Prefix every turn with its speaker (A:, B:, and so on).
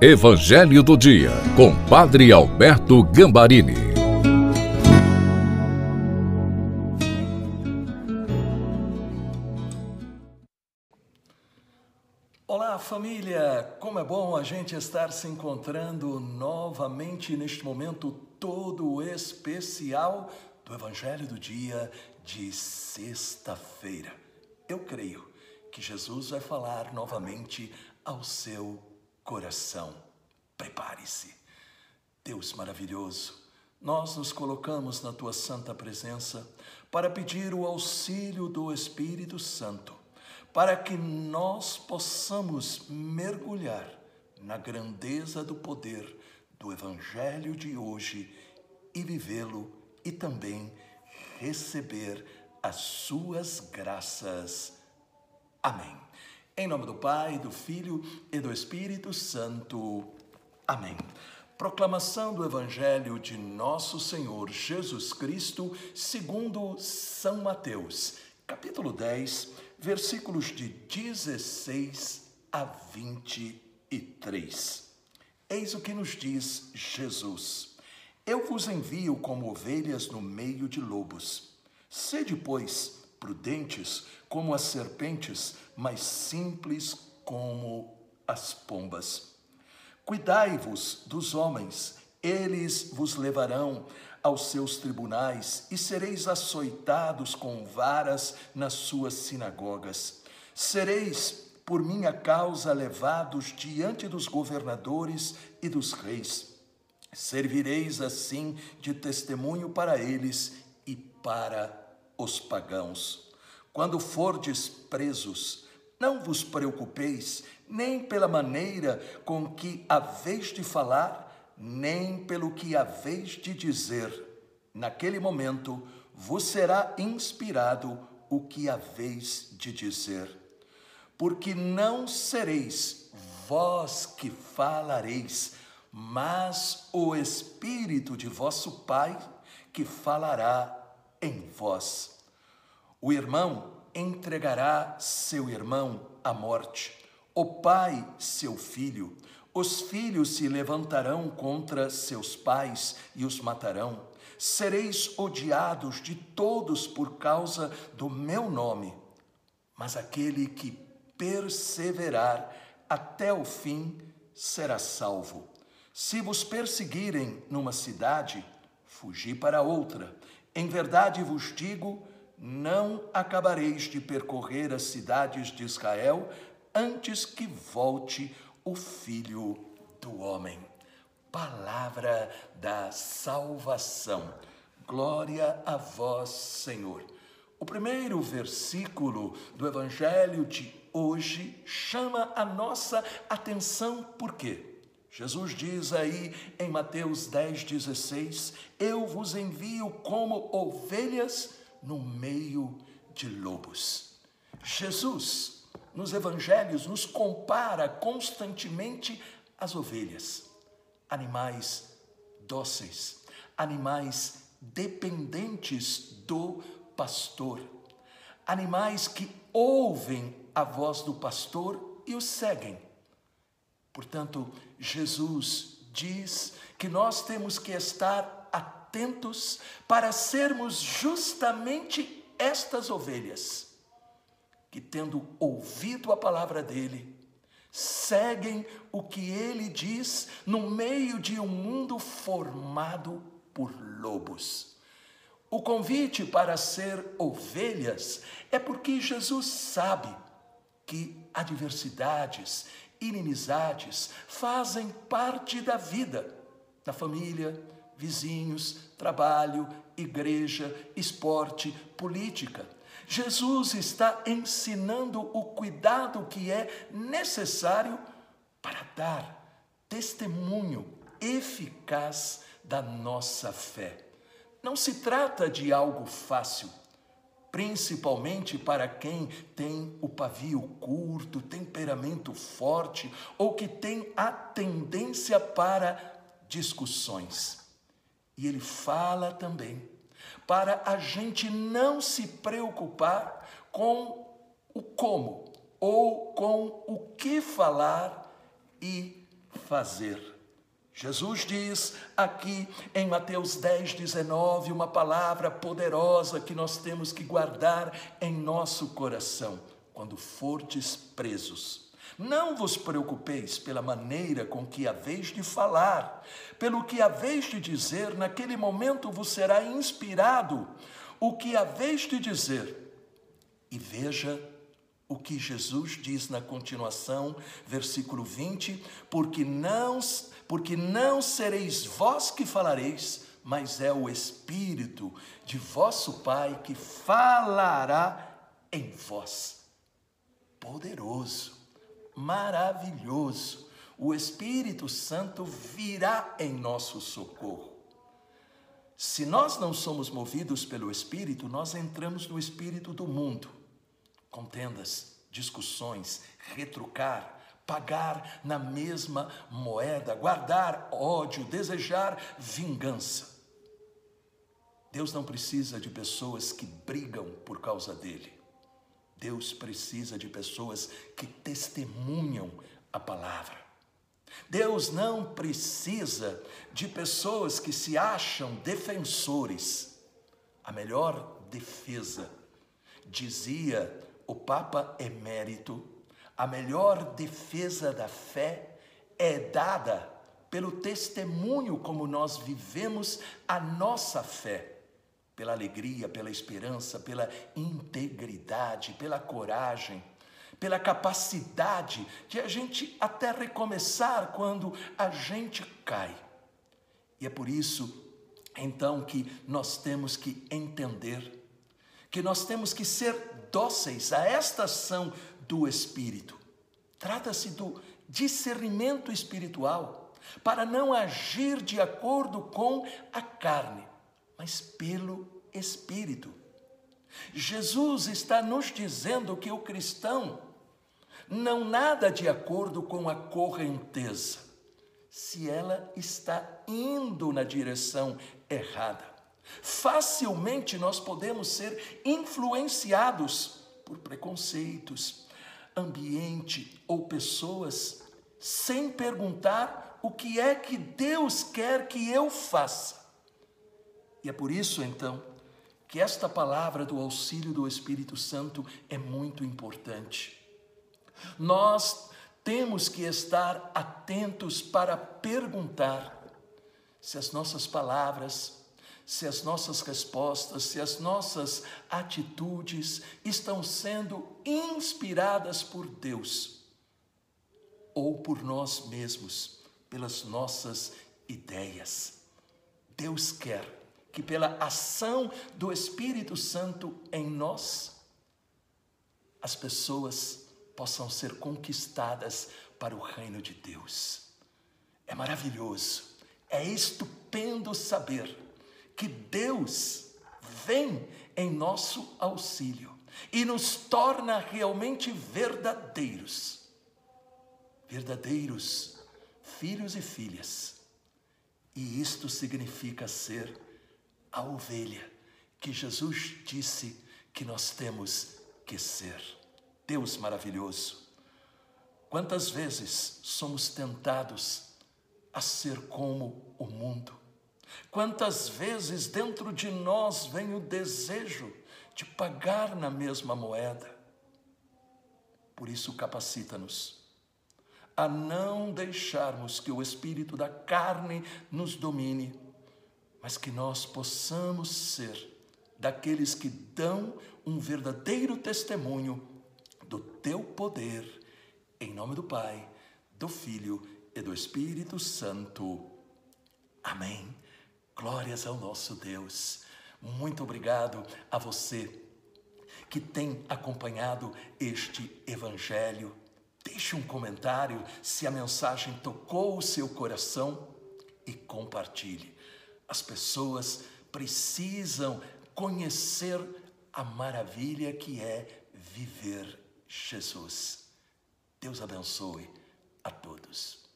A: Evangelho do Dia, com Padre Alberto Gambarini.
B: Olá, família! Como é bom a gente estar se encontrando novamente neste momento todo especial do Evangelho do Dia de sexta-feira. Eu creio que Jesus vai falar novamente ao seu coração. Prepare-se. Deus maravilhoso, nós nos colocamos na tua santa presença para pedir o auxílio do Espírito Santo, para que nós possamos mergulhar na grandeza do poder do Evangelho de hoje e vivê-lo e também receber as suas graças. Amém. Em nome do Pai, do Filho e do Espírito Santo. Amém. Proclamação do Evangelho de Nosso Senhor Jesus Cristo, segundo São Mateus, capítulo 10, versículos de 16 a 23. Eis o que nos diz Jesus: Eu vos envio como ovelhas no meio de lobos. Sede, pois, prudentes como as serpentes, mas simples como as pombas. Cuidai-vos dos homens, eles vos levarão aos seus tribunais e sereis açoitados com varas nas suas sinagogas. Sereis, por minha causa, levados diante dos governadores e dos reis. Servireis assim de testemunho para eles e para os pagãos. Quando fordes presos, não vos preocupeis nem pela maneira com que haveis de falar, nem pelo que haveis de dizer. Naquele momento vos será inspirado o que haveis de dizer. Porque não sereis vós que falareis, mas o Espírito de vosso Pai que falará em vós. O irmão entregará seu irmão à morte, o pai seu filho. Os filhos se levantarão contra seus pais e os matarão. Sereis odiados de todos por causa do meu nome. Mas aquele que perseverar até o fim será salvo. Se vos perseguirem numa cidade, fugi para outra. Em verdade vos digo, não acabareis de percorrer as cidades de Israel antes que volte o Filho do Homem. Palavra da salvação. Glória a vós, Senhor. O primeiro versículo do Evangelho de hoje chama a nossa atenção, por quê? Jesus diz aí em Mateus 10, 16: Eu vos envio como ovelhas no meio de lobos. Jesus, nos evangelhos, nos compara constantemente às ovelhas, animais dóceis, animais dependentes do pastor, animais que ouvem a voz do pastor e o seguem Portanto, Jesus diz que nós temos que estar atentos para sermos justamente estas ovelhas, que tendo ouvido a palavra dele, seguem o que ele diz no meio de um mundo formado por lobos. O convite para ser ovelhas é porque Jesus sabe que adversidades inimizades fazem parte da vida, da família, vizinhos, trabalho, igreja, esporte, política. Jesus está ensinando o cuidado que é necessário para dar testemunho eficaz da nossa fé. Não se trata de algo fácil principalmente para quem tem o pavio curto, temperamento forte ou que tem a tendência para discussões. E ele fala também para a gente não se preocupar com o como ou com o que falar e fazer. Jesus diz aqui em Mateus 10, 19, uma palavra poderosa que nós temos que guardar em nosso coração quando fordes presos. Não vos preocupeis pela maneira com que haveis de falar, pelo que haveis de dizer, naquele momento vos será inspirado o que haveis de dizer. E veja o que Jesus diz na continuação, versículo 20: porque não, porque não sereis vós que falareis, mas é o Espírito de vosso Pai que falará em vós. Poderoso, maravilhoso, o Espírito Santo virá em nosso socorro. Se nós não somos movidos pelo Espírito, nós entramos no Espírito do mundo contendas, discussões, retrucar, pagar na mesma moeda, guardar ódio, desejar vingança. Deus não precisa de pessoas que brigam por causa dele. Deus precisa de pessoas que testemunham a palavra. Deus não precisa de pessoas que se acham defensores. A melhor defesa, dizia o Papa Emérito, a melhor defesa da fé é dada pelo testemunho como nós vivemos a nossa fé, pela alegria, pela esperança, pela integridade, pela coragem, pela capacidade de a gente até recomeçar quando a gente cai. E é por isso, então, que nós temos que entender que nós temos que ser dóceis a esta ação do Espírito. Trata-se do discernimento espiritual, para não agir de acordo com a carne, mas pelo Espírito. Jesus está nos dizendo que o cristão não nada de acordo com a correnteza, se ela está indo na direção errada. Facilmente nós podemos ser influenciados por preconceitos, ambiente ou pessoas, sem perguntar o que é que Deus quer que eu faça. E é por isso, então, que esta palavra do auxílio do Espírito Santo é muito importante. Nós temos que estar atentos para perguntar se as nossas palavras se as nossas respostas, se as nossas atitudes estão sendo inspiradas por Deus ou por nós mesmos, pelas nossas ideias. Deus quer que, pela ação do Espírito Santo em nós, as pessoas possam ser conquistadas para o reino de Deus. É maravilhoso, é estupendo saber que Deus vem em nosso auxílio e nos torna realmente verdadeiros. Verdadeiros filhos e filhas. E isto significa ser a ovelha que Jesus disse que nós temos que ser. Deus maravilhoso. Quantas vezes somos tentados a ser como o mundo? Quantas vezes dentro de nós vem o desejo de pagar na mesma moeda? Por isso, capacita-nos a não deixarmos que o espírito da carne nos domine, mas que nós possamos ser daqueles que dão um verdadeiro testemunho do teu poder, em nome do Pai, do Filho e do Espírito Santo. Amém. Glórias ao nosso Deus. Muito obrigado a você que tem acompanhado este Evangelho. Deixe um comentário se a mensagem tocou o seu coração e compartilhe. As pessoas precisam conhecer a maravilha que é viver Jesus. Deus abençoe a todos.